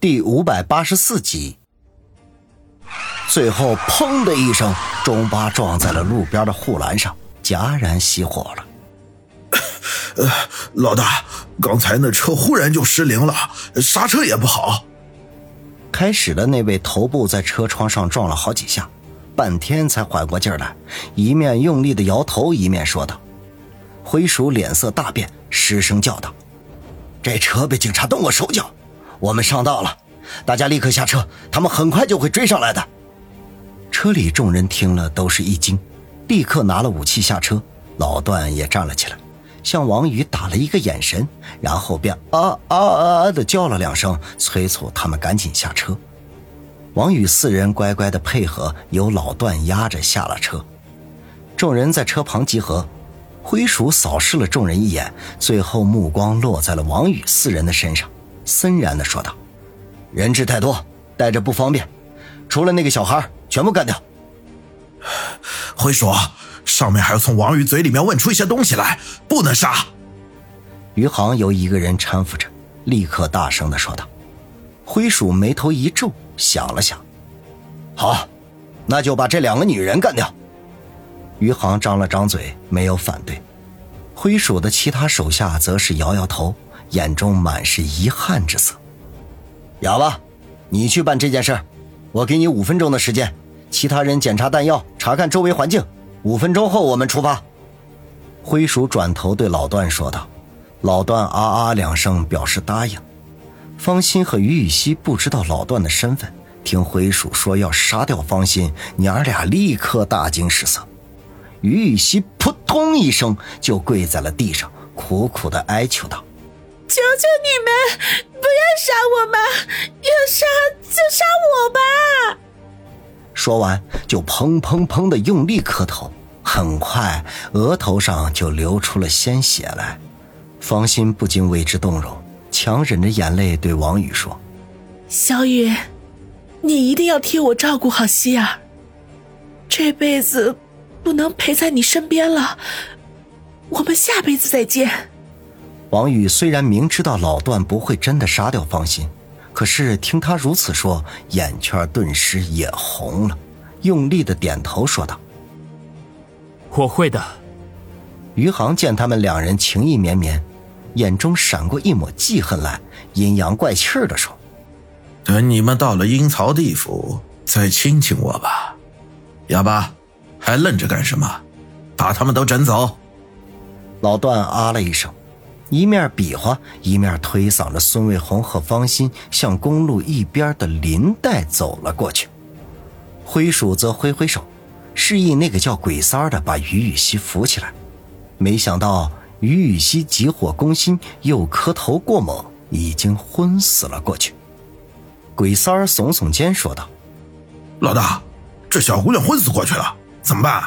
第五百八十四集。最后，砰的一声，中巴撞在了路边的护栏上，戛然熄火了。呃，老大，刚才那车忽然就失灵了，刹车也不好。开始的那位头部在车窗上撞了好几下，半天才缓过劲儿来，一面用力的摇头，一面说道：“灰鼠脸色大变，失声叫道：‘这车被警察动过手脚，我们上当了，大家立刻下车，他们很快就会追上来的。’车里众人听了都是一惊，立刻拿了武器下车，老段也站了起来。”向王宇打了一个眼神，然后便啊啊啊的叫了两声，催促他们赶紧下车。王宇四人乖乖的配合，由老段压着下了车。众人在车旁集合，灰鼠扫视了众人一眼，最后目光落在了王宇四人的身上，森然的说道：“人质太多，带着不方便，除了那个小孩，全部干掉。”灰鼠。上面还要从王宇嘴里面问出一些东西来，不能杀。余杭由一个人搀扶着，立刻大声的说道。灰鼠眉头一皱，想了想，好，那就把这两个女人干掉。余杭张了张嘴，没有反对。灰鼠的其他手下则是摇摇头，眼中满是遗憾之色。哑巴，你去办这件事，我给你五分钟的时间，其他人检查弹药，查看周围环境。五分钟后我们出发。灰鼠转头对老段说道：“老段啊啊两声表示答应。”方心和于雨溪不知道老段的身份，听灰鼠说要杀掉方心，娘俩立刻大惊失色。于雨溪扑通一声就跪在了地上，苦苦的哀求道：“求求你们不要杀我们，要杀就杀我吧！”说完，就砰砰砰的用力磕头，很快额头上就流出了鲜血来。方心不禁为之动容，强忍着眼泪对王宇说：“小雨，你一定要替我照顾好希儿。这辈子不能陪在你身边了，我们下辈子再见。”王宇虽然明知道老段不会真的杀掉方心。可是听他如此说，眼圈顿时也红了，用力的点头说道：“我会的。”余杭见他们两人情意绵绵，眼中闪过一抹记恨来，阴阳怪气的说：“等你们到了阴曹地府，再亲亲我吧。”哑巴，还愣着干什么？把他们都整走！老段啊了一声。一面比划，一面推搡着孙卫红和方心向公路一边的林带走了过去。灰鼠则挥挥手，示意那个叫鬼三儿的把于雨溪扶起来。没想到于雨溪急火攻心，又磕头过猛，已经昏死了过去。鬼三儿耸耸肩说道：“老大，这小姑娘昏死过去了，怎么办？”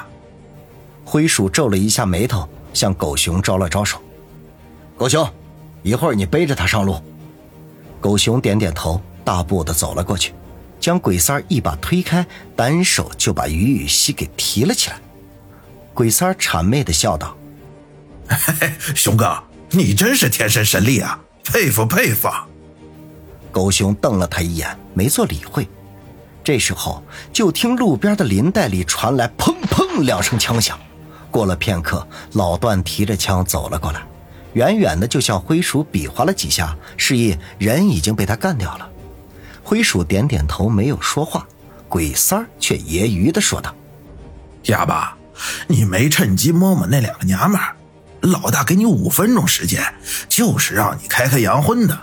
灰鼠皱了一下眉头，向狗熊招了招手。狗熊，一会儿你背着他上路。狗熊点点头，大步的走了过去，将鬼三儿一把推开，单手就把于雨溪给提了起来。鬼三儿谄媚的笑道：“嘿嘿，熊哥，你真是天生神力啊，佩服佩服。”狗熊瞪了他一眼，没做理会。这时候，就听路边的林带里传来砰砰两声枪响。过了片刻，老段提着枪走了过来。远远的就向灰鼠比划了几下，示意人已经被他干掉了。灰鼠点点头，没有说话。鬼三儿却揶揄的说道：“哑巴，你没趁机摸摸那两个娘们儿？老大给你五分钟时间，就是让你开开洋荤的，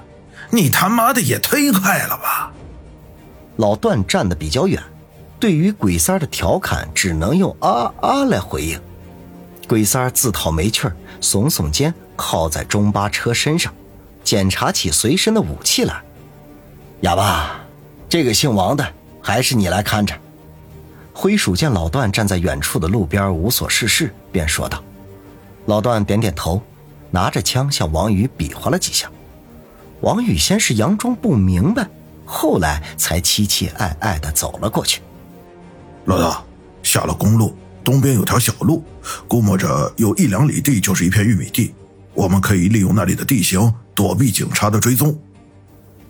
你他妈的也忒快了吧？”老段站得比较远，对于鬼三儿的调侃，只能用啊啊来回应。鬼三儿自讨没趣儿，耸耸肩，靠在中巴车身上，检查起随身的武器来。哑巴，这个姓王的，还是你来看着。灰鼠见老段站在远处的路边无所事事，便说道：“老段点点头，拿着枪向王宇比划了几下。王宇先是佯装不明白，后来才期期艾艾的走了过去。老大，下了公路。”东边有条小路，估摸着有一两里地就是一片玉米地，我们可以利用那里的地形躲避警察的追踪。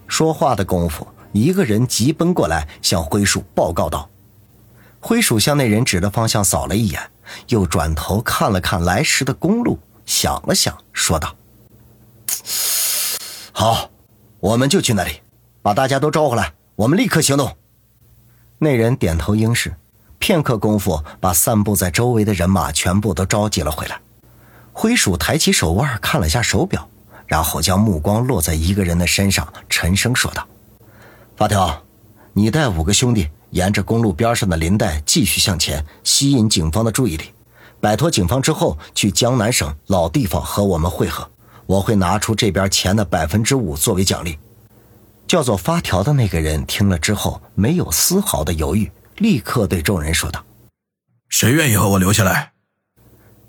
说话的功夫，一个人急奔过来，向灰鼠报告道：“灰鼠向那人指的方向扫了一眼，又转头看了看来时的公路，想了想，说道：‘好，我们就去那里，把大家都招回来，我们立刻行动。’那人点头应是，片刻功夫，把散布在周围的人马全部都召集了回来。灰鼠抬起手腕看了下手表。”然后将目光落在一个人的身上，沉声说道：“发条，你带五个兄弟沿着公路边上的林带继续向前，吸引警方的注意力。摆脱警方之后，去江南省老地方和我们会合。我会拿出这边钱的百分之五作为奖励。”叫做发条的那个人听了之后，没有丝毫的犹豫，立刻对众人说道：“谁愿意和我留下来？”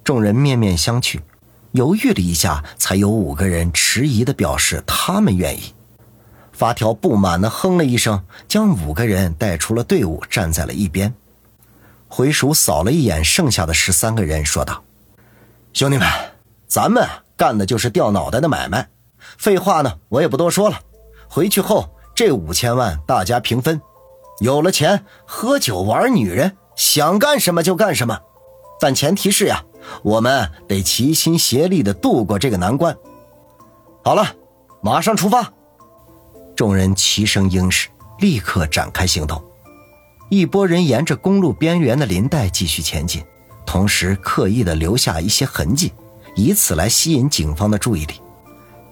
众人面面相觑。犹豫了一下，才有五个人迟疑的表示他们愿意。发条不满的哼了一声，将五个人带出了队伍，站在了一边。回鼠扫了一眼剩下的十三个人，说道：“兄弟们，咱们干的就是掉脑袋的买卖。废话呢，我也不多说了。回去后，这五千万大家平分。有了钱，喝酒玩女人，想干什么就干什么。但前提是呀。”我们得齐心协力的度过这个难关。好了，马上出发！众人齐声应是，立刻展开行动。一拨人沿着公路边缘的林带继续前进，同时刻意的留下一些痕迹，以此来吸引警方的注意力。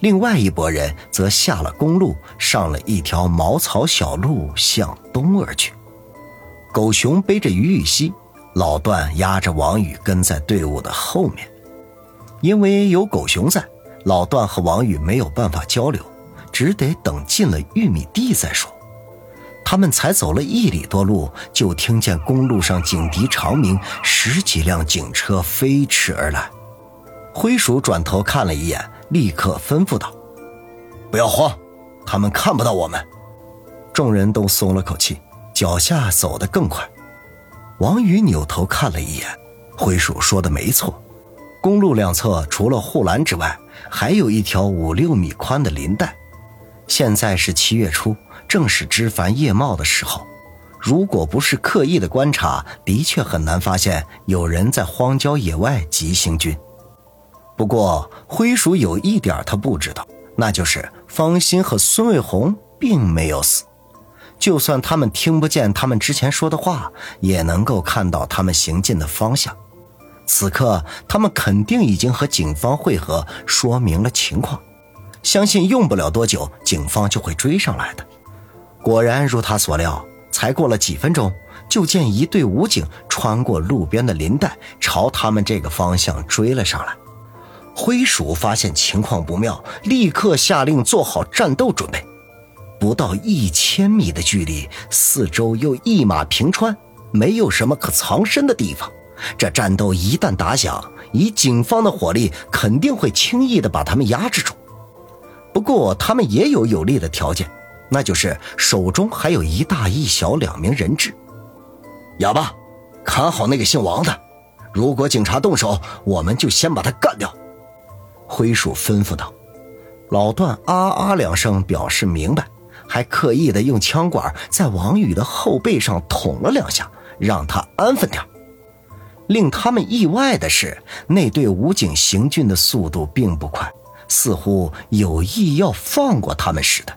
另外一拨人则下了公路，上了一条茅草小路，向东而去。狗熊背着于雨溪。老段压着王宇跟在队伍的后面，因为有狗熊在，老段和王宇没有办法交流，只得等进了玉米地再说。他们才走了一里多路，就听见公路上警笛长鸣，十几辆警车飞驰而来。灰鼠转头看了一眼，立刻吩咐道：“不要慌，他们看不到我们。”众人都松了口气，脚下走得更快。王宇扭头看了一眼，灰鼠说的没错，公路两侧除了护栏之外，还有一条五六米宽的林带。现在是七月初，正是枝繁叶茂的时候，如果不是刻意的观察，的确很难发现有人在荒郊野外急行军。不过，灰鼠有一点他不知道，那就是方心和孙卫红并没有死。就算他们听不见他们之前说的话，也能够看到他们行进的方向。此刻，他们肯定已经和警方会合，说明了情况。相信用不了多久，警方就会追上来的。果然如他所料，才过了几分钟，就见一队武警穿过路边的林带，朝他们这个方向追了上来。灰鼠发现情况不妙，立刻下令做好战斗准备。不到一千米的距离，四周又一马平川，没有什么可藏身的地方。这战斗一旦打响，以警方的火力，肯定会轻易的把他们压制住。不过，他们也有有利的条件，那就是手中还有一大一小两名人质。哑巴，看好那个姓王的，如果警察动手，我们就先把他干掉。灰鼠吩咐道。老段啊啊两声，表示明白。还刻意的用枪管在王宇的后背上捅了两下，让他安分点。令他们意外的是，那队武警行军的速度并不快，似乎有意要放过他们似的。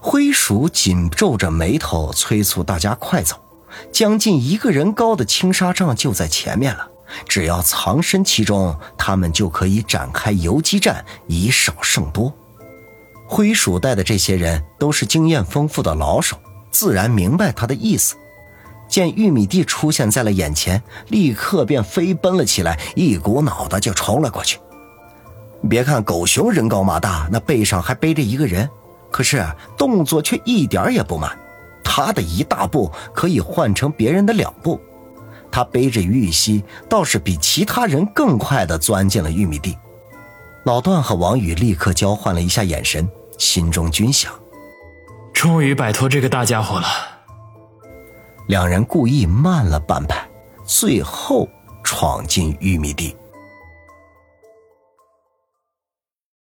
灰鼠紧皱着眉头，催促大家快走。将近一个人高的青纱帐就在前面了，只要藏身其中，他们就可以展开游击战，以少胜多。灰鼠带的这些人都是经验丰富的老手，自然明白他的意思。见玉米地出现在了眼前，立刻便飞奔了起来，一股脑的就冲了过去。别看狗熊人高马大，那背上还背着一个人，可是动作却一点也不慢。他的一大步可以换成别人的两步。他背着于雨溪，倒是比其他人更快的钻进了玉米地。老段和王宇立刻交换了一下眼神。心中均想，终于摆脱这个大家伙了。两人故意慢了半拍，最后闯进玉米地。